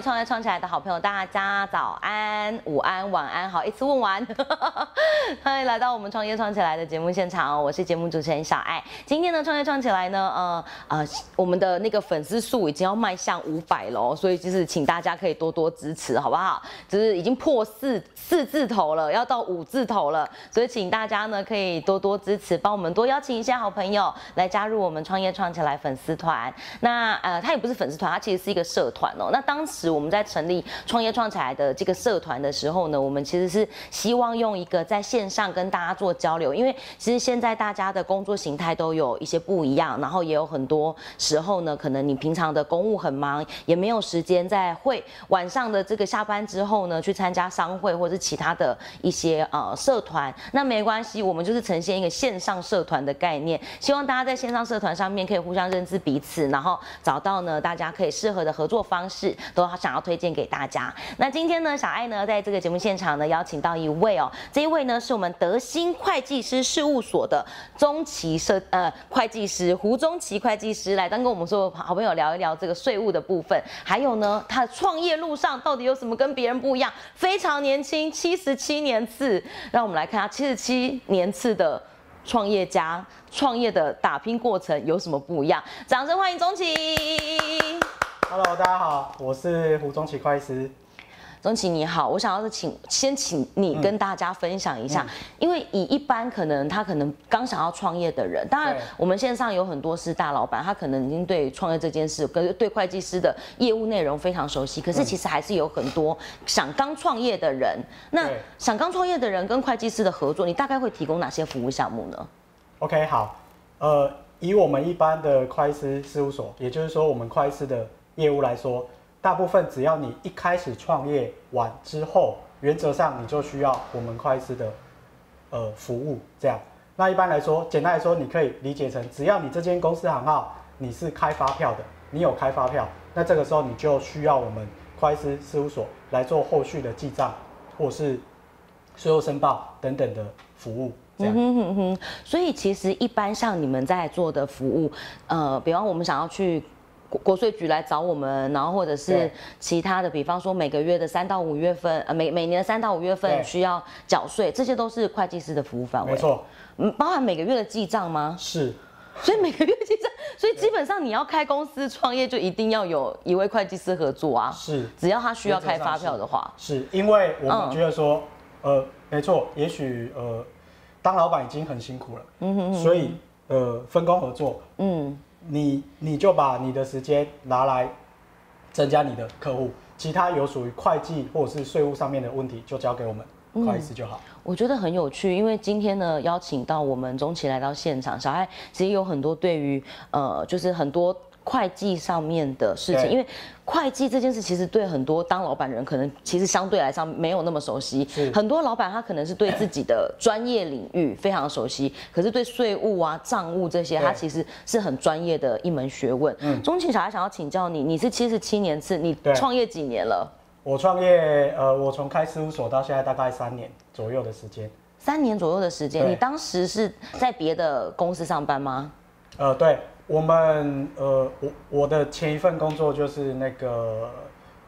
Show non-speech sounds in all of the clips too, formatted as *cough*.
创业创起来的好朋友，大家早安、午安、晚安，好，一次问完。*laughs* 欢迎来到我们创业创起来的节目现场哦，我是节目主持人小爱。今天呢，创业创起来呢，呃呃，我们的那个粉丝数已经要迈向五百了，所以就是请大家可以多多支持，好不好？就是已经破四四字头了，要到五字头了，所以请大家呢可以多多支持，帮我们多邀请一些好朋友来加入我们创业创起来粉丝团。那呃，它也不是粉丝团，它其实是一个社团哦。那当时我们在成立创业创起来的这个社团的时候呢，我们其实是希望用一个在线上跟大家做交流，因为其实现在大家的工作形态都有一些不一样，然后也有很多时候呢，可能你平常的公务很忙，也没有时间在会晚上的这个下班之后呢，去参加商会或者是其他的一些呃社团。那没关系，我们就是呈现一个线上社团的概念，希望大家在线上社团上面可以互相认知彼此，然后找到呢大家可以适合的合作方式，都想要推荐给大家。那今天呢，小爱呢在这个节目现场呢邀请到一位哦，这一位呢是我们德兴会计师事务所的中期社呃会计师胡中奇会计师来，当跟我们所有好朋友聊一聊这个税务的部分，还有呢他的创业路上到底有什么跟别人不一样？非常年轻，七十七年次，让我们来看他七十七年次的创业家创业的打拼过程有什么不一样？掌声欢迎钟奇。Hello，大家好，我是胡宗奇会计师。钟琪你好，我想要是请先请你跟大家分享一下，嗯因为以一般可能他可能刚想要创业的人，当然我们线上有很多是大老板，他可能已经对创业这件事跟对会计师的业务内容非常熟悉，可是其实还是有很多想刚创业的人。那想刚创业的人跟会计师的合作，你大概会提供哪些服务项目呢？OK，好，呃，以我们一般的会计师事务所，也就是说我们会计师的业务来说，大部分只要你一开始创业完之后，原则上你就需要我们会计师的呃服务。这样，那一般来说，简单来说，你可以理解成，只要你这间公司行号你是开发票的，你有开发票，那这个时候你就需要我们会计师事务所来做后续的记账，或是税后申报等等的服务。这样。嗯哼哼哼，所以其实一般像你们在做的服务，呃，比方我们想要去国国税局来找我们，然后或者是其他的，比方说每个月的三到五月份，呃，每每年的三到五月份需要缴税，这些都是会计师的服务范围。没，错，嗯，包含每个月的记账吗？是。所以每个月记账，所以基本上你要开公司创业，就一定要有一位会计师合作啊。是。只要他需要开发票的话，是，因为我嗯。们觉得说，呃，没错，也许呃，当老板已经很辛苦了，嗯哼。所以呃，分工合作，嗯，你你就把你的时间拿来增加你的客户，其他有属于会计或者是税务上面的问题，就交给我们嗯会计师就好。我觉得很有趣，因为今天呢邀请到我们中期来到现场，小艾其实有很多对于呃，就是很多会计上面的事情，因为会计这件事其实对很多当老板的人可能其实相对来上没有那么熟悉是，很多老板他可能是对自己的专业领域非常熟悉，可是对税务啊、账务这些，他其实是很专业的一门学问。嗯中庆小孩想要请教你，你是七十七年次，你创业几年了？我创业，呃，我从开事务所到现在大概三年左右的时间。三年左右的时间，你当时是在别的公司上班吗？呃，对我们，呃，我我的前一份工作就是那个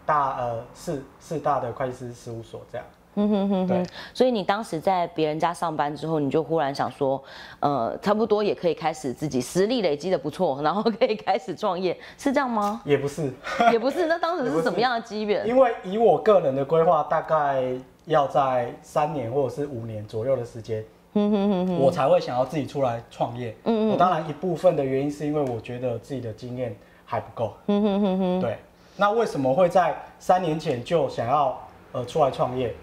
大呃四四大的会计师事务所这样。嗯哼哼哼，所以你当时在别人家上班之后，你就忽然想说，呃，差不多也可以开始自己实力累积的不错，然后可以开始创业，是这样吗？也不是，也不是，那当时是是什么样的机缘？因为以我个人的规划，大概要在三年或者是五年左右的时间，我才会想要自己出来创业。嗯我当然一部分的原因是因为我觉得自己的经验还不够。对，那为什么会在三年前就想要呃出来创业？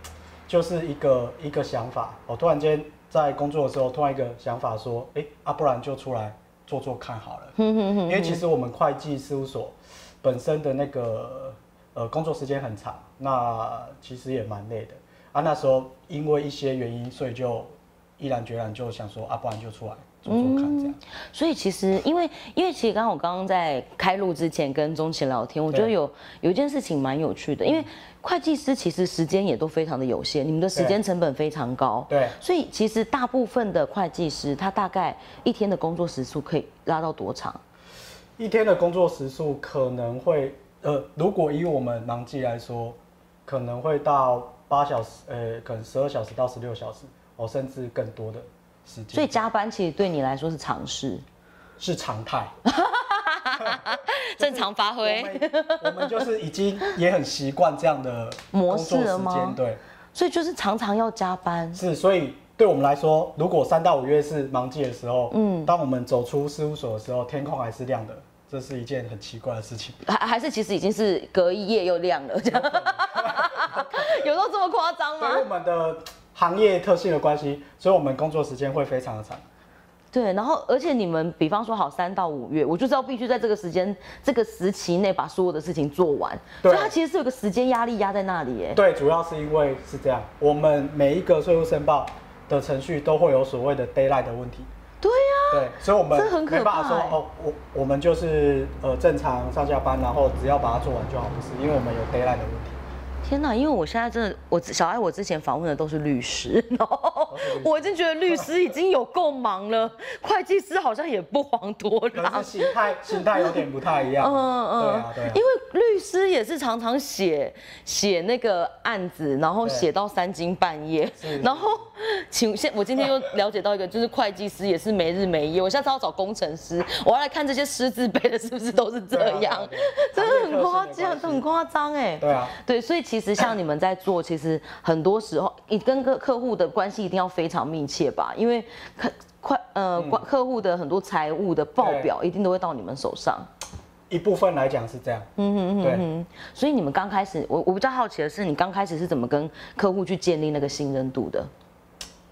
就是一个一个想法，我突然间在工作的时候，突然一个想法说，哎、啊，不然就出来做做看好了。因为其实我们会计事务所本身的那个呃工作时间很长，那其实也蛮累的啊。那时候因为一些原因，所以就毅然决然就想说啊，不然就出来做做看这样。所以其实，因为因为其实刚刚我刚刚在开录之前跟钟琪聊天，我觉得有有一件事情蛮有趣的，因为会计师其实时间也都非常的有限，你们的时间成本非常高，对，所以其实大部分的会计师他大概一天的工作时数可以拉到多长？一天的工作时数可能会呃，如果以我们忙季来说，可能会到八小时，呃，可能十二小时到十六小时，哦，甚至更多的时间。所以加班其实对你来说是常事，是常态，*laughs* 正常发挥。我们就是已经也很习惯这样的模式了吗间，对，所以就是常常要加班。是，所以对我们来说，如果三到五月是忙季的时候，嗯，当我们走出事务所的时候，天空还是亮的，这是一件很奇怪的事情。*laughs* 还还是其实已经是隔一夜又亮了，这样有到 *laughs* 这么夸张吗？我们的行业特性的关系，所以我们工作时间会非常的长。对，然后而且你们比方说好三到五月，我就知道必须在这个时间这个时期内把所有的事情做完，对所以它其实是有个时间压力压在那里耶。对，主要是因为是这样，我们每一个税务申报的程序都会有所谓的 d a y l i g h t 的问题。对呀、对，所以我们这很可没办法说怕欸哦，我我们就是呃正常上下班，然后只要把它做完就好，不是，因为我们有 d a y l i g h t 的问题。天哪！因为我现在真的，我小爱我之前访问的都是律师，然后我已经觉得律师已经有够忙了，会计师好像也不遑多让。形态形态有点不太一样。嗯对啊对啊因。为律师也是常常写写那个案子，然后写到三更半夜是，然后请现我今天又了解到一个，就是会计师也是没日没夜。我下次要找工程师，我要来看这些师字辈的是不是都是这样，*laughs* 真的很夸张，很夸张哎。对啊，对，所以其实像你们在做，其实很多时候你跟客客户的关系一定要非常密切吧，因为客快呃嗯客户的很多财务的报表一定都会到你们手上。一部分来讲是这样。嗯嗯对。嗯，所以你们刚开始，我我比较好奇的是，你刚开始是怎么跟客户去建立那个信任度的？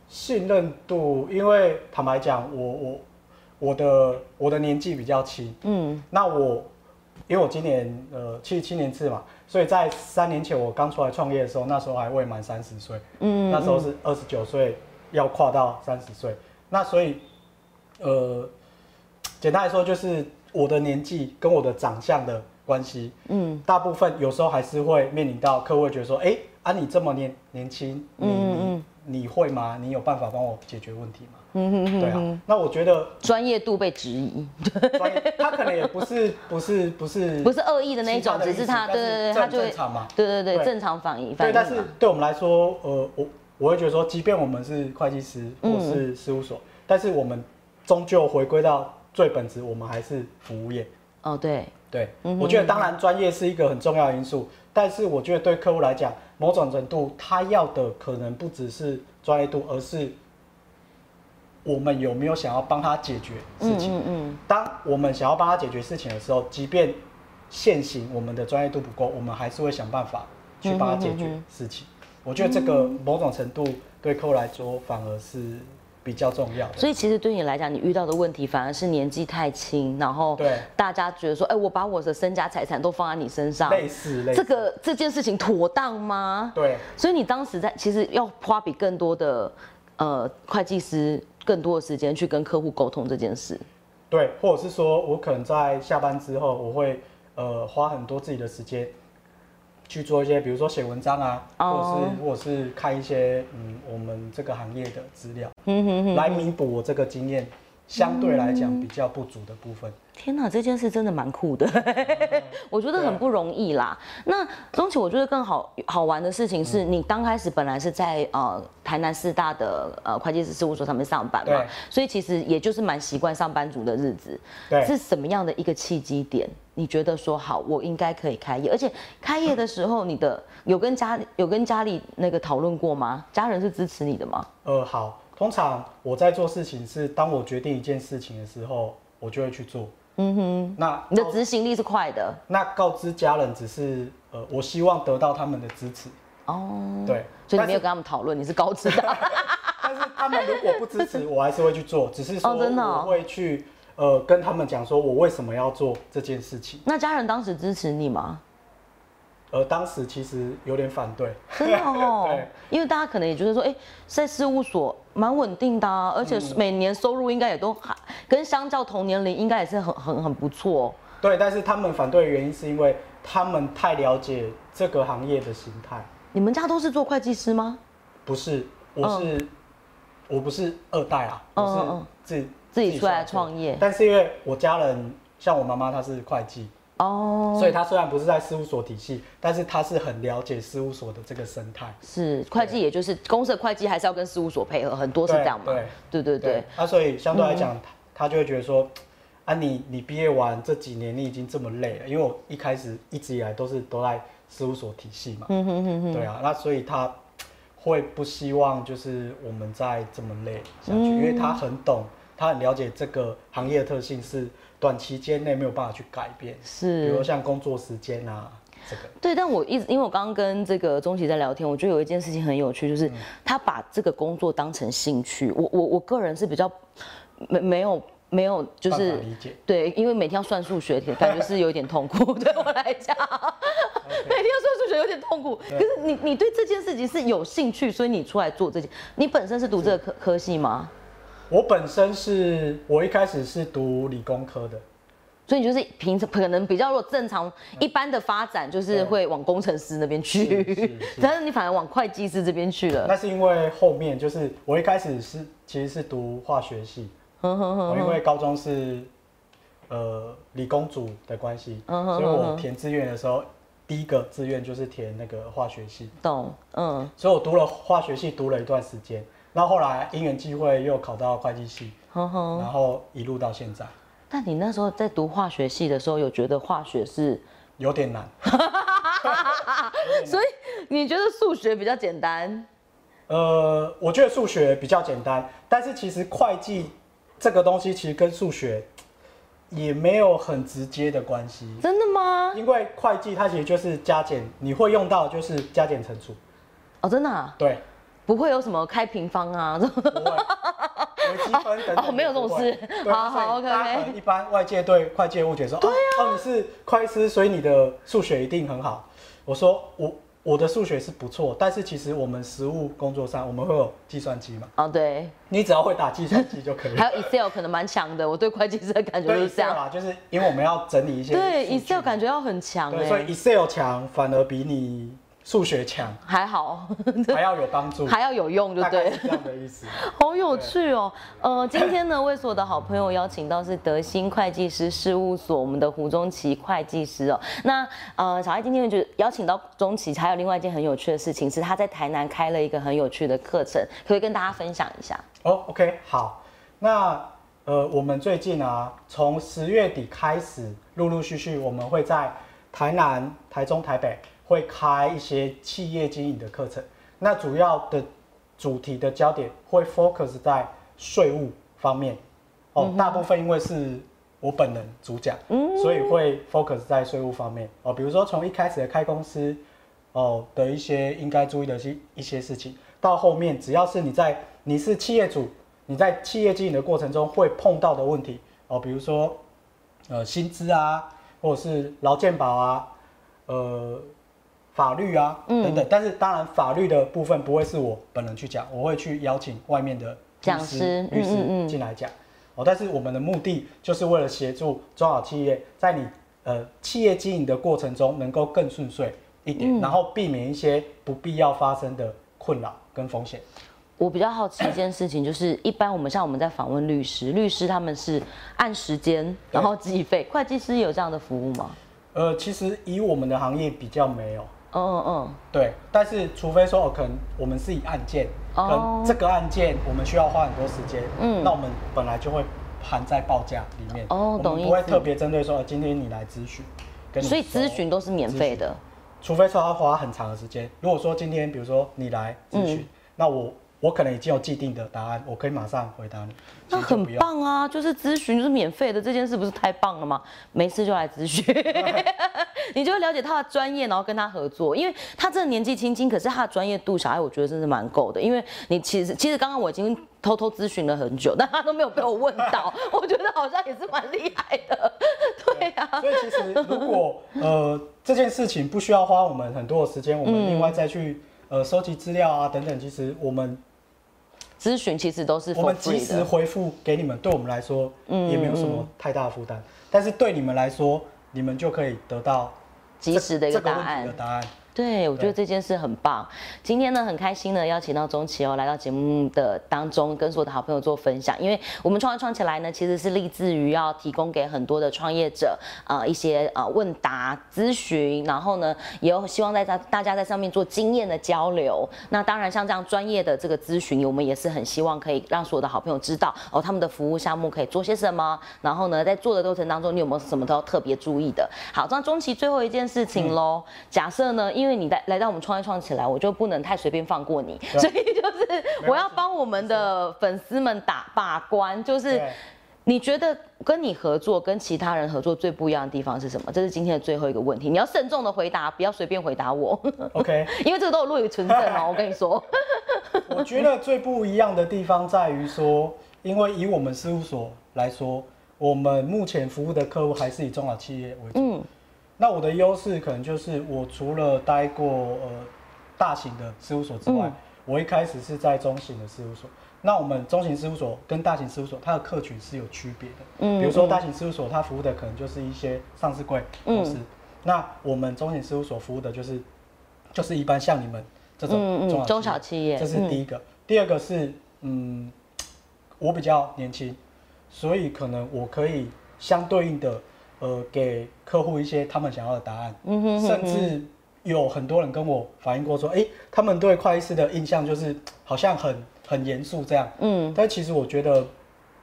信任度，因为坦白讲，我我我的我的年纪比较轻，嗯，那我因为我今年呃七七年次嘛，所以在三年前我刚出来创业的时候，那时候还未满三十岁，嗯那时候是二十九岁要跨到三十岁，那所以呃简单来说就是我的年纪跟我的长相的关系，嗯大部分有时候还是会面临到客户会觉得说，哎、啊你这么年年轻，你嗯你你会吗？你有办法帮我解决问题吗？嗯哼哼对啊，那我觉得专业度被质疑，专业，他可能也不是不是不是不是恶意的那一种，只是他对对对，他正就正常嘛。对对对对。正常反应反对，但是嘛对我们来说，呃，我我会觉得说，即便我们是会计师或嗯是事务所，但是我们终究回归到最本质，我们还是服务业。哦对，对，我觉得当然专业是一个很重要的因素，但是我觉得对客户来讲，某种程度他要的可能不只是专业度，而是我们有没有想要帮他解决事嗯情。嗯嗯，当我们想要帮他解决事情的时候，即便现行我们的专业度不够，我们还是会想办法去帮他解决事情。我觉得这个某种程度对客户来说反而是比较重要的。所以其实对你来讲，你遇到的问题反而是年纪太轻，然后对大家觉得说，哎，我把我的身家财产都放在你身上，类似类似这个这件事情妥当吗？对所以你当时在其实要花比更多的呃会计师更多的时间去跟客户沟通这件事。对，或者是说我可能在下班之后，我会呃花很多自己的时间去做一些，比如说写文章啊，哦或者是或者是看一些嗯我们这个行业的资料，嗯哼哼，来弥补我这个经验相对来讲比较不足的部分。天哪，这件事真的蛮酷的，*laughs* 我觉得很不容易啦。那钟启，我觉得更好好玩的事情是你刚开始本来是在呃台南四大的呃会计师事务所上面上班嘛，所以其实也就是蛮习惯上班族的日子。对是什么样的一个契机点？你觉得说好，我应该可以开业，而且开业的时候，你的有跟家有跟家里那个讨论过吗？家人是支持你的吗？呃，好，通常我在做事情是，当我决定一件事情的时候，我就会去做。嗯哼，那你的执行力是快的那告知家人只是呃，我希望得到他们的支持。哦，对，所以你没有跟他们讨论，你是高知的。*laughs* 但是他们如果不支持，*laughs* 我还是会去做，只是说我会去呃跟他们讲说我为什么要做这件事情。那家人当时支持你吗？而当时其实有点反对，真的哦，*laughs* 因为大家可能也觉得说，哎、在事务所蛮稳定的啊，而且嗯。每年收入应该也都还跟相较同年龄应该也是很很很不错、哦。对，但是他们反对的原因是因为他们太了解这个行业的形态。你们家都是做会计师吗？不是，我是、我不是二代啊，我是自自己出来创业。但是因为我家人，像我妈妈她是会计，哦哦，所以他虽然不是在事务所体系，但是他是很了解事务所的这个生态。是会计，也就是公司的会计还是要跟事务所配合，很多是这样嘛？对对对对。那所以相对来讲，他就会觉得说，啊，你你毕业完这几年，你已经这么累了，因为我一开始一直以来都是都在事务所体系嘛。嗯哼哼哼。对啊，那所以他会不希望就是我们再这么累下去，因为他很懂，他很了解这个行业的特性是。短期间内没有办法去改变，是，比如像工作时间啊，这个。对，但我一直因为我刚刚跟这个钟琪在聊天，我觉得有一件事情很有趣，就是他把这个工作当成兴趣。我我我个人是比较没没有没有就是理解，对，因为每天要算数学，感觉是有点痛苦，*laughs* 对我来讲，每天要算数学有点痛苦。可是你你对这件事情是有兴趣，所以你出来做这件。你本身是读这个科科系吗？我本身是我一开始是读理工科的，所以你就是平时可能比较如果正常一般的发展，就是会往工程师那边去，但是你反而往会计师这边去了。那是因为后面就是我一开始是其实是读化学系，因为高中是呃理工组的关系，所以我填志愿的时候第一个志愿就是填那个化学系。懂，嗯，所以我读了化学系读了一段时间。那后来因缘际会又考到会计系，然后一路到现在。但你那时候在读化学系的时候，有觉得化学是有点难，*laughs* 所以你觉得数学比较简单？呃，我觉得数学比较简单，但是其实会计这个东西其实跟数学也没有很直接的关系。真的吗？因为会计它其实就是加减，你会用到就是加减乘除。哦，真的？对。不会有什么开平方啊，这种，微积分等等，*laughs* 没有这种事。好好，OK。一般外界对会计误解说，对啊，你是会计师，所以你的数学一定很好。我说我我的数学是不错，但是其实我们实务工作上我们会有计算机嘛？哦，对，你只要会打计算机就可以。还有 Excel 可能蛮强的，我对会计师的感觉就是这样。就是因为我们要整理一些。对，Excel 感觉要很强。对，所以 Excel 强反而比你。数学强还好，*laughs* 还要有帮助，还要有用，对不对？这样的意思。*laughs* 好有趣哦。呃，今天呢，为所有的好朋友邀请到是德兴会计师事务所我们的胡中奇会计师哦。那呃，小爱今天就邀请到中奇，还有另外一件很有趣的事情，是他在台南开了一个很有趣的课程，可以跟大家分享一下。哦，OK，好。那呃，我们最近啊，从十月底开始，陆陆续续我们会在台南、台中、台北。会开一些企业经营的课程，那主要的主题的焦点会 focus 在税务方面。哦，大部分因为是我本人主讲，所以会 focus 在税务方面。哦，比如说从一开始的开公司哦的一些应该注意的一一些事情，到后面只要是你在你是企业主，你在企业经营的过程中会碰到的问题。哦，比如说呃薪资啊，或者是劳健保啊，呃。法律啊，等等，但是当然法律的部分不会是我本人去讲，我会去邀请外面的讲师、律师进来讲。哦，但是我们的目的就是为了协助中小企业在你呃企业经营的过程中能够更顺遂一点，然后避免一些不必要发生的困扰跟风险。我比较好奇一件事情，就是一般我们像我们在访问律师，律师他们是按时间然后计费，会计师有这样的服务吗？呃，其实以我们的行业比较没有。嗯嗯嗯，对，但是除非说哦，可能我们是以案件，可能这个案件我们需要花很多时间，嗯，那我们本来就会含在报价里面，哦，懂意思，不会特别针对说今天你来咨询，所以咨询都是免费的，除非说要花很长的时间。如果说今天比如说你来咨询，那我。我可能已经有既定的答案，我可以马上回答你。那很棒啊，就是咨询就是免费的这件事，不是太棒了吗？没事就来咨询，*laughs* 你就会了解他的专业，然后跟他合作。因为他这个年纪轻轻，可是他的专业度，小孩我觉得真是蛮够的。因为你其实其实刚刚我已经偷偷咨询了很久，*laughs* 但他都没有被我问到，我觉得好像也是蛮厉害的。对呀，所 *laughs* 以其实如果呃这件事情不需要花我们很多的时间，我们另外再去呃收集资料啊等等，其实我们。咨询其实都是我们及时回复给你们，对我们来说也没有什么太大的负担。但是对你们来说，你们就可以得到及时的一个答案。答案对，我觉得这件事很棒。今天呢，很开心呢邀请到钟琪哦，来到节目的当中，跟所有的好朋友做分享。因为我们创业创起来呢，其实是立志于要提供给很多的创业者呃一些呃问答咨询，然后呢，也有希望在大大家在上面做经验的交流。那当然，像这样专业的这个咨询，我们也是很希望可以让所有的好朋友知道哦，他们的服务项目可以做些什么，然后呢，在做的过程当中，你有没有什么都要特别注意的？好，那钟琪最后一件事情喽，假设呢，因为你来来到我们创业创起来，我就不能太随便放过你，所以就是我要帮我们的粉丝们打把关，就是你觉得跟你合作跟其他人合作最不一样的地方是什么？这是今天的最后一个问题，你要慎重的回答，不要随便回答我。OK，*laughs* 因为这个都有录于存证哦，*laughs* 我跟你说。我觉得最不一样的地方在于说，因为以我们事务所来说，我们目前服务的客户还是以中小企业为主。嗯。那我的优势可能就是我除了待过呃大型的事务所之外，我一开始是在中型的事务所。那我们中型事务所跟大型事务所，它的客群是有区别的。嗯，比如说大型事务所，它服务的可能就是一些上市柜公司。那我们中型事务所服务的就是就是一般像你们这种中小企业。这是第一个。第二个是嗯，我比较年轻，所以可能我可以相对应的。呃，给客户一些他们想要的答案，嗯哼甚至有很多人跟我反映过说，哎，他们对会计师的印象就是好像很很严肃这样。嗯，但其实我觉得，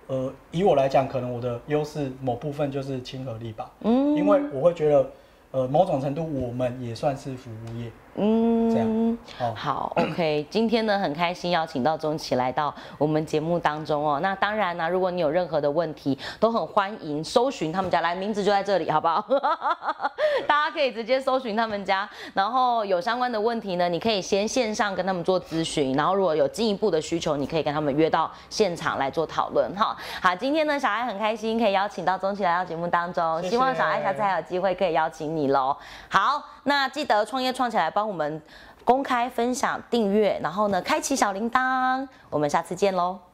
呃，以我来讲，可能我的优势某部分就是亲和力吧。嗯，因为我会觉得，呃，某种程度我们也算是服务业。嗯，这样好，OK。*coughs* 今天呢，很开心邀请到钟琪来到我们节目当中哦。那当然呢，如果你有任何的问题，都很欢迎搜寻他们家，来名字就在这里，好不好？*laughs* 大家可以直接搜寻他们家，然后有相关的问题呢，你可以先线上跟他们做咨询，然后如果有进一步的需求，你可以跟他们约到现场来做讨论哈。好，今天呢，小爱很开心可以邀请到钟琪来到节目当中，希望小爱下次还有机会可以邀请你喽。好，那记得创业创起来帮。我们公开分享、订阅，然后呢，开启小铃铛。我们下次见喽。